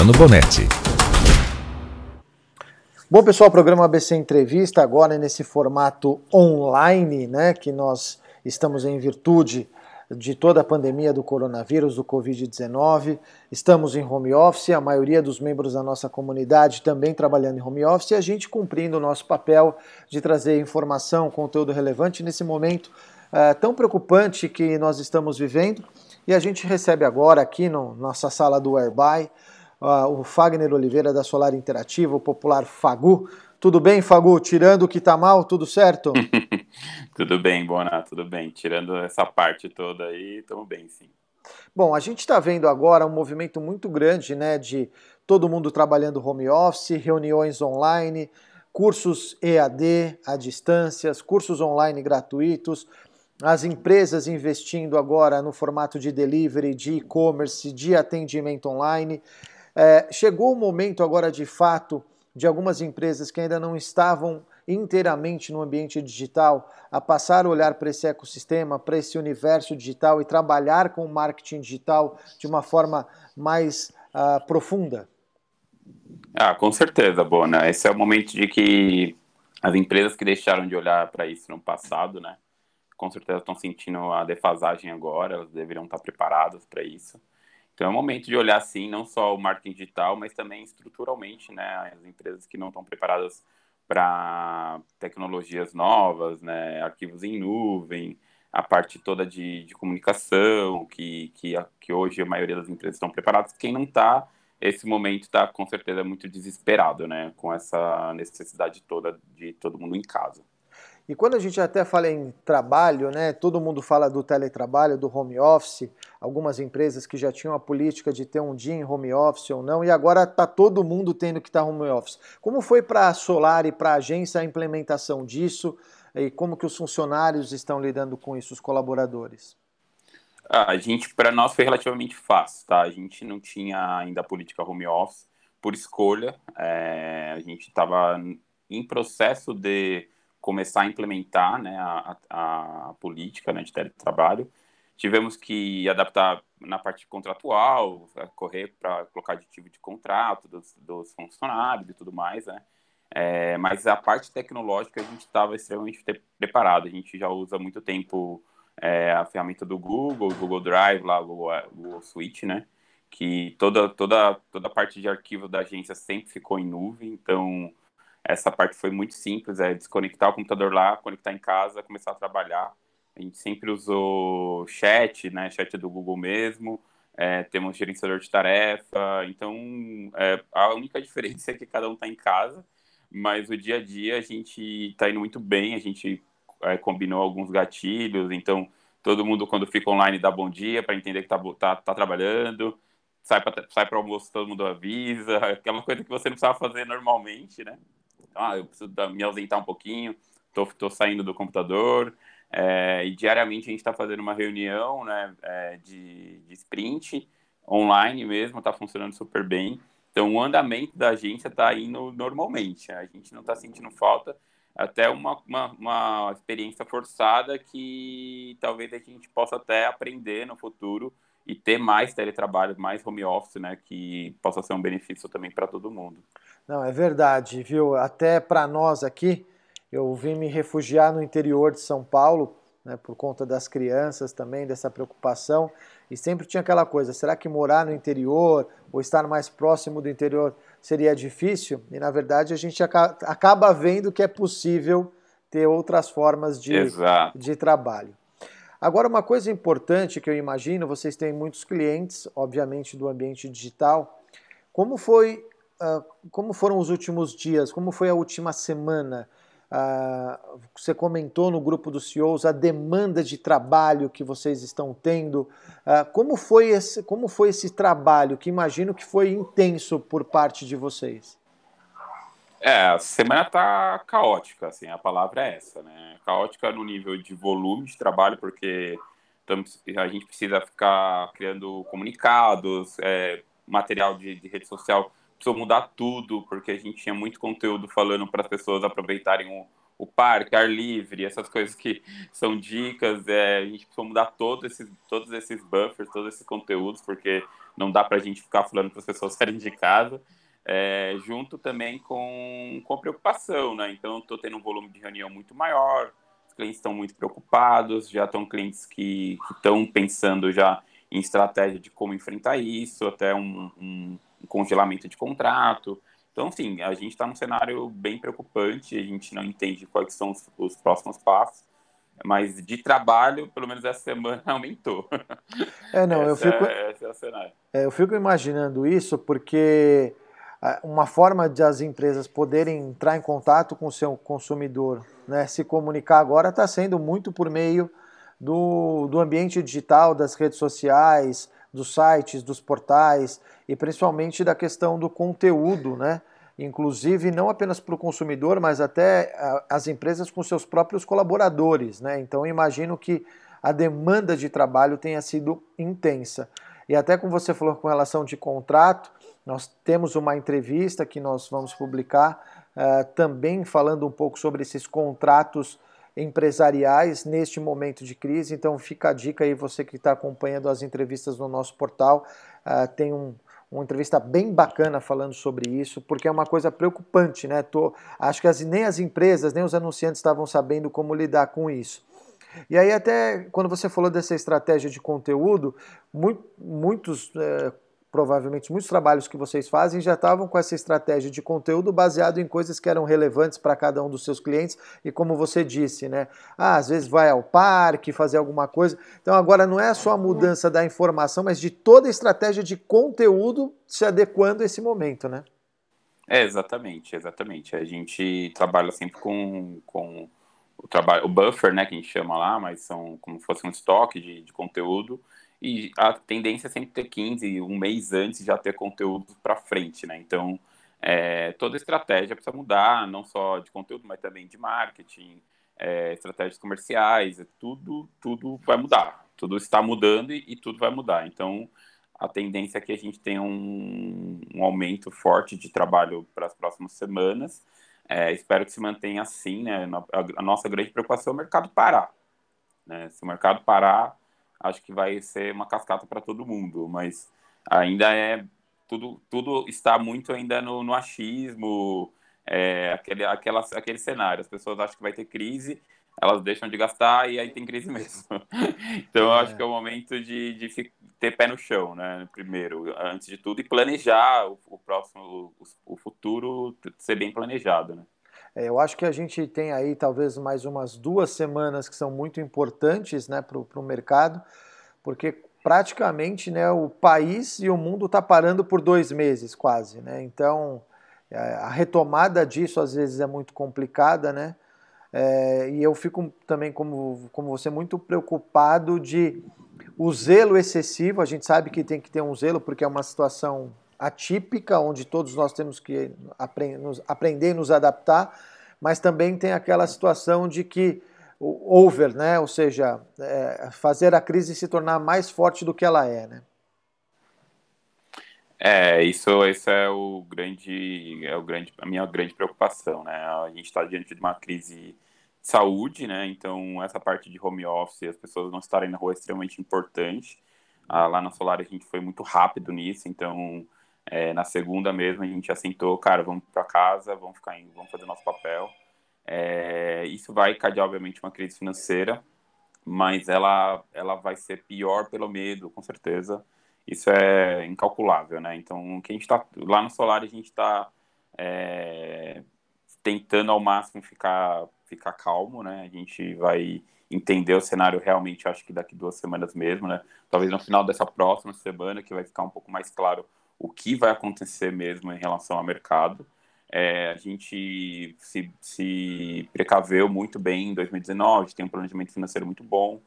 Luciano Bonetti. Bom, pessoal, programa ABC Entrevista agora nesse formato online, né, que nós estamos em virtude de toda a pandemia do coronavírus, do Covid-19. Estamos em home office, a maioria dos membros da nossa comunidade também trabalhando em home office e a gente cumprindo o nosso papel de trazer informação, conteúdo relevante nesse momento uh, tão preocupante que nós estamos vivendo. E a gente recebe agora aqui na no, nossa sala do Airby o Fagner Oliveira da Solar Interativa, o popular Fagu. Tudo bem, Fagu? Tirando o que tá mal, tudo certo? tudo bem, Bona, tudo bem. Tirando essa parte toda aí, estamos bem, sim. Bom, a gente está vendo agora um movimento muito grande, né, de todo mundo trabalhando home office, reuniões online, cursos EAD à distância, cursos online gratuitos, as empresas investindo agora no formato de delivery, de e-commerce, de atendimento online. É, chegou o momento agora, de fato, de algumas empresas que ainda não estavam inteiramente no ambiente digital a passar a olhar para esse ecossistema, para esse universo digital e trabalhar com o marketing digital de uma forma mais uh, profunda? Ah, com certeza, Bona. Esse é o momento de que as empresas que deixaram de olhar para isso no passado, né, com certeza estão sentindo a defasagem agora, elas deveriam estar preparadas para isso. Então é o momento de olhar sim, não só o marketing digital, mas também estruturalmente, né, as empresas que não estão preparadas para tecnologias novas, né, arquivos em nuvem, a parte toda de, de comunicação, que, que, que hoje a maioria das empresas estão preparadas. Quem não está, esse momento está com certeza muito desesperado, né, com essa necessidade toda de todo mundo em casa. E quando a gente até fala em trabalho, né, todo mundo fala do teletrabalho, do home office, algumas empresas que já tinham a política de ter um dia em home office ou não, e agora está todo mundo tendo que estar tá home office. Como foi para a Solar e para a agência a implementação disso e como que os funcionários estão lidando com isso, os colaboradores? A gente, para nós, foi relativamente fácil, tá? A gente não tinha ainda a política home office por escolha, é, a gente estava em processo de começar a implementar né, a, a, política né, de teletrabalho. Tivemos que adaptar na parte contratual, correr para colocar aditivo de contrato dos, dos, funcionários e tudo mais, né? É, mas a parte tecnológica a gente estava extremamente preparado. A gente já usa há muito tempo é, a ferramenta do Google, Google Drive, lá, Google, Google Suite, né? Que toda, toda, toda a parte de arquivo da agência sempre ficou em nuvem, então essa parte foi muito simples, é desconectar o computador lá, conectar em casa, começar a trabalhar. A gente sempre usou chat, né, chat do Google mesmo, é, temos gerenciador de tarefa, então é, a única diferença é que cada um está em casa, mas o dia a dia a gente está indo muito bem, a gente é, combinou alguns gatilhos, então todo mundo quando fica online dá bom dia para entender que está tá, tá trabalhando, sai para sai almoço, todo mundo avisa, aquela coisa que você não precisava fazer normalmente, né? Ah, eu preciso me ausentar um pouquinho, tô, tô saindo do computador, é, e diariamente a gente está fazendo uma reunião né, é, de, de sprint online mesmo, está funcionando super bem. Então, o andamento da agência está indo normalmente, a gente não está sentindo falta, até uma, uma, uma, experiência forçada que talvez a gente possa até aprender no futuro e ter mais teletrabalho, mais home office, né, que possa ser um benefício também para todo mundo. Não, é verdade, viu? Até para nós aqui, eu vim me refugiar no interior de São Paulo, né, por conta das crianças também, dessa preocupação, e sempre tinha aquela coisa: será que morar no interior ou estar mais próximo do interior seria difícil? E na verdade a gente acaba vendo que é possível ter outras formas de, de trabalho. Agora, uma coisa importante que eu imagino, vocês têm muitos clientes, obviamente, do ambiente digital. Como foi uh, como foram os últimos dias? Como foi a última semana? Uh, você comentou no grupo dos CEOs a demanda de trabalho que vocês estão tendo. Uh, como, foi esse, como foi esse trabalho, que imagino que foi intenso por parte de vocês? É, a semana tá caótica, assim, a palavra é essa, né? Caótica no nível de volume de trabalho, porque a gente precisa ficar criando comunicados, é, material de, de rede social precisou mudar tudo, porque a gente tinha muito conteúdo falando para as pessoas aproveitarem o, o parque, ar livre, essas coisas que são dicas, é, a gente precisa mudar todos esses, todos esses buffers, todos esses conteúdos, porque não dá para a gente ficar falando para as pessoas saírem de casa, é, junto também com, com a preocupação, né? Então, estou tendo um volume de reunião muito maior, os clientes estão muito preocupados, já estão clientes que estão pensando já em estratégia de como enfrentar isso, até um, um, um congelamento de contrato. Então, sim, a gente está num cenário bem preocupante, a gente não entende quais são os, os próximos passos, mas de trabalho, pelo menos essa semana, aumentou. É, não, eu fico, é, esse é o cenário. É, eu fico imaginando isso porque uma forma de as empresas poderem entrar em contato com o seu consumidor, né, se comunicar agora está sendo muito por meio do, do ambiente digital, das redes sociais, dos sites, dos portais e principalmente da questão do conteúdo, né? Inclusive não apenas para o consumidor, mas até as empresas com seus próprios colaboradores, né? Então imagino que a demanda de trabalho tenha sido intensa. E até como você falou com relação de contrato, nós temos uma entrevista que nós vamos publicar uh, também falando um pouco sobre esses contratos empresariais neste momento de crise. Então fica a dica aí, você que está acompanhando as entrevistas no nosso portal, uh, tem um, uma entrevista bem bacana falando sobre isso, porque é uma coisa preocupante, né? Tô, acho que as, nem as empresas, nem os anunciantes estavam sabendo como lidar com isso. E aí até quando você falou dessa estratégia de conteúdo, muito, muitos é, provavelmente muitos trabalhos que vocês fazem já estavam com essa estratégia de conteúdo baseado em coisas que eram relevantes para cada um dos seus clientes e como você disse, né? Ah, às vezes vai ao parque fazer alguma coisa. Então agora não é só a mudança da informação, mas de toda a estratégia de conteúdo se adequando a esse momento, né? É, exatamente, exatamente. A gente trabalha sempre com, com o trabalho, o buffer, né, que a gente chama lá, mas são como se fosse um estoque de, de conteúdo e a tendência é sempre ter 15, um mês antes já ter conteúdo para frente, né? Então, é, toda estratégia precisa mudar, não só de conteúdo, mas também de marketing, é, estratégias comerciais, é tudo, tudo vai mudar. Tudo está mudando e, e, tudo vai mudar. Então, a tendência é que a gente tenha um, um aumento forte de trabalho para as próximas semanas. É, espero que se mantenha assim, né? A, a nossa grande preocupação é o mercado parar. Né? Se o mercado parar, acho que vai ser uma cascata para todo mundo, mas ainda é tudo, tudo está muito ainda no, no achismo, é, aquele, aquela, aquele cenário. As pessoas acham que vai ter crise, elas deixam de gastar e aí tem crise mesmo. então, eu acho é. que é o momento de, de ter pé no chão, né? Primeiro, antes de tudo, e planejar o, o próximo, o, o futuro ser bem planejado, né? É, eu acho que a gente tem aí talvez mais umas duas semanas que são muito importantes né, para o mercado, porque praticamente né, o país e o mundo está parando por dois meses quase. Né? Então é, a retomada disso às vezes é muito complicada, né? É, e eu fico também, como, como você, muito preocupado de o zelo excessivo. A gente sabe que tem que ter um zelo, porque é uma situação atípica, onde todos nós temos que aprender e nos adaptar, mas também tem aquela situação de que over, né? ou seja, é, fazer a crise se tornar mais forte do que ela é. Né? É, isso, isso é o grande, é o grande, a minha grande preocupação, né? A gente está diante de uma crise de saúde, né? Então essa parte de home office, as pessoas não estarem na rua é extremamente importante. Ah, lá na Solar a gente foi muito rápido nisso, então é, na segunda mesmo a gente assentou, cara, vamos para casa, vamos ficar indo, vamos fazer nosso papel. É, isso vai cair, obviamente, uma crise financeira, mas ela, ela vai ser pior pelo medo, com certeza. Isso é incalculável, né? Então, que a gente tá, lá no Solar a gente está é, tentando ao máximo ficar, ficar calmo, né? A gente vai entender o cenário realmente, acho que daqui duas semanas mesmo, né? Talvez no final dessa próxima semana, que vai ficar um pouco mais claro o que vai acontecer mesmo em relação ao mercado. É, a gente se, se, precaveu muito bem em 2019, tem um planejamento financeiro muito bom.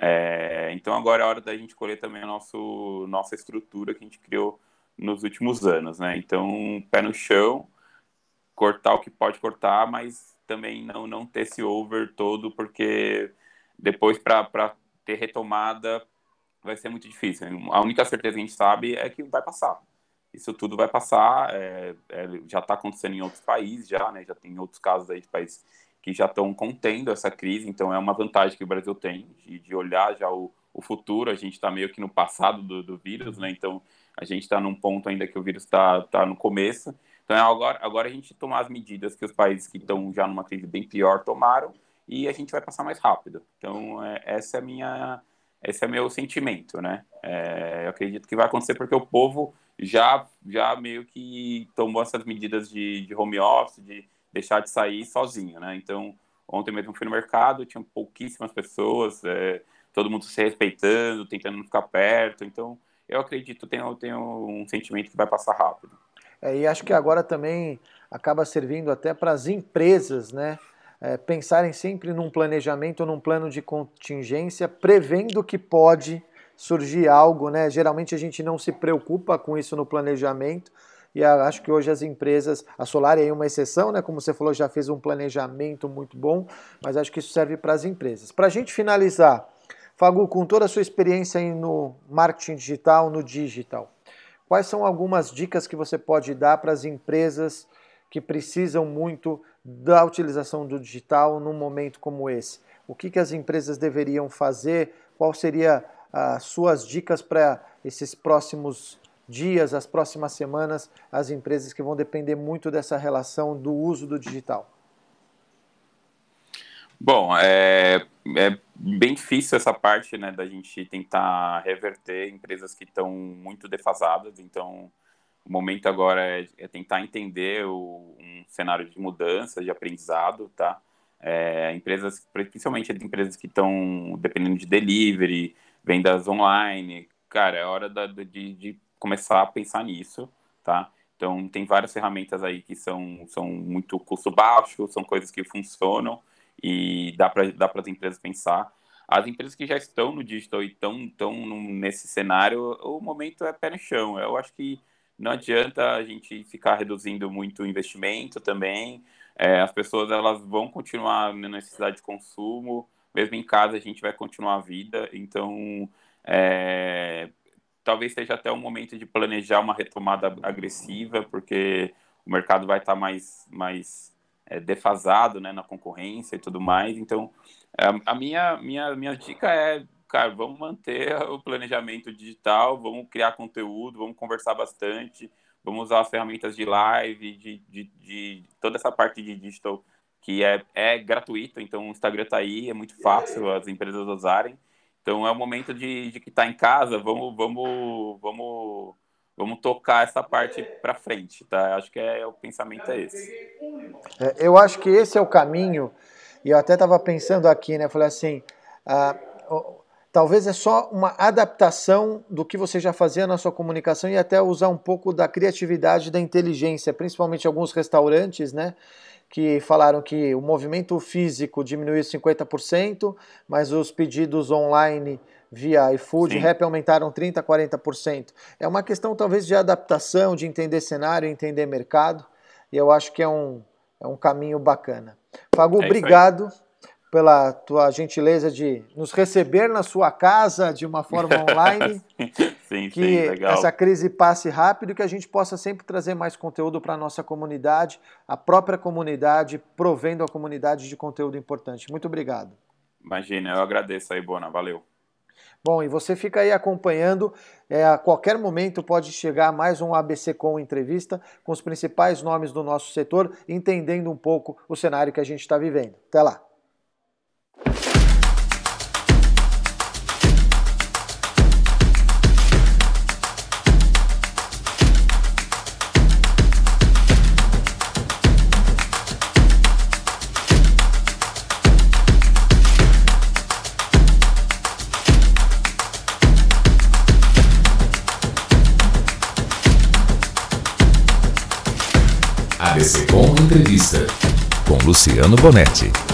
É, então agora é hora da gente colher também a nosso, nossa estrutura que a gente criou nos últimos anos, né? Então, pé no chão, cortar o que pode cortar, mas também não, não ter esse over todo, porque depois para ter retomada vai ser muito difícil. A única certeza que a gente sabe é que vai passar isso tudo vai passar, é, é, já está acontecendo em outros países, já, né, já tem outros casos aí de países que já estão contendo essa crise, então é uma vantagem que o Brasil tem de, de olhar já o, o futuro. A gente está meio que no passado do, do vírus, né? Então a gente está num ponto ainda que o vírus está tá no começo. Então é agora, agora a gente tomar as medidas que os países que estão já numa crise bem pior tomaram e a gente vai passar mais rápido. Então é, essa é minha, esse é meu sentimento, né? É, eu acredito que vai acontecer porque o povo já já meio que tomou essas medidas de, de home office, de deixar de sair sozinho, né? Então ontem mesmo fui no mercado, tinha pouquíssimas pessoas, é, todo mundo se respeitando, tentando não ficar perto. Então eu acredito, tenho, tenho um sentimento que vai passar rápido. É, e acho que agora também acaba servindo até para as empresas, né? É, pensarem sempre num planejamento, num plano de contingência, prevendo que pode surgir algo, né? Geralmente a gente não se preocupa com isso no planejamento, e acho que hoje as empresas, a Solar é uma exceção, né? Como você falou, já fez um planejamento muito bom, mas acho que isso serve para as empresas. Para a gente finalizar, Fagu, com toda a sua experiência no marketing digital, no digital, Quais são algumas dicas que você pode dar para as empresas que precisam muito da utilização do digital num momento como esse? O que, que as empresas deveriam fazer? Qual seria as suas dicas para esses próximos dias, as próximas semanas, as empresas que vão depender muito dessa relação do uso do digital? Bom, é, é bem difícil essa parte, né, da gente tentar reverter empresas que estão muito defasadas. Então, o momento agora é, é tentar entender o, um cenário de mudança, de aprendizado, tá? É, empresas, principalmente as empresas que estão dependendo de delivery, vendas online, cara, é hora da, de, de começar a pensar nisso, tá? Então, tem várias ferramentas aí que são, são muito custo baixo, são coisas que funcionam, e dá para dá as empresas pensar. As empresas que já estão no digital e estão, estão nesse cenário, o momento é pé no chão. Eu acho que não adianta a gente ficar reduzindo muito o investimento também. É, as pessoas elas vão continuar na necessidade de consumo, mesmo em casa a gente vai continuar a vida. Então, é, talvez seja até o momento de planejar uma retomada agressiva, porque o mercado vai estar mais, mais é, defasado né, na concorrência e tudo mais. Então, a, a minha, minha, minha dica é, cara, vamos manter o planejamento digital, vamos criar conteúdo, vamos conversar bastante, vamos usar as ferramentas de live, de, de, de toda essa parte de digital que é, é gratuita, então o Instagram está aí, é muito fácil as empresas usarem. Então é o momento de, de que está em casa, vamos, vamos, vamos vamos tocar essa parte para frente, tá? Acho que é, o pensamento é esse. É, eu acho que esse é o caminho, e eu até estava pensando aqui, né? Falei assim, ah, talvez é só uma adaptação do que você já fazia na sua comunicação e até usar um pouco da criatividade, da inteligência, principalmente alguns restaurantes, né? Que falaram que o movimento físico diminuiu 50%, mas os pedidos online via iFood, Sim. Rap aumentaram 30%, 40%. É uma questão talvez de adaptação, de entender cenário, entender mercado, e eu acho que é um, é um caminho bacana. Fagu, é obrigado pela tua gentileza de nos receber na sua casa de uma forma online. Sim, que sim, legal. essa crise passe rápido e que a gente possa sempre trazer mais conteúdo para a nossa comunidade, a própria comunidade, provendo a comunidade de conteúdo importante. Muito obrigado. Imagina, eu agradeço aí, Bona. Valeu. Bom, e você fica aí acompanhando, é, a qualquer momento pode chegar mais um ABC com entrevista com os principais nomes do nosso setor, entendendo um pouco o cenário que a gente está vivendo. Até lá! Luciano Bonetti.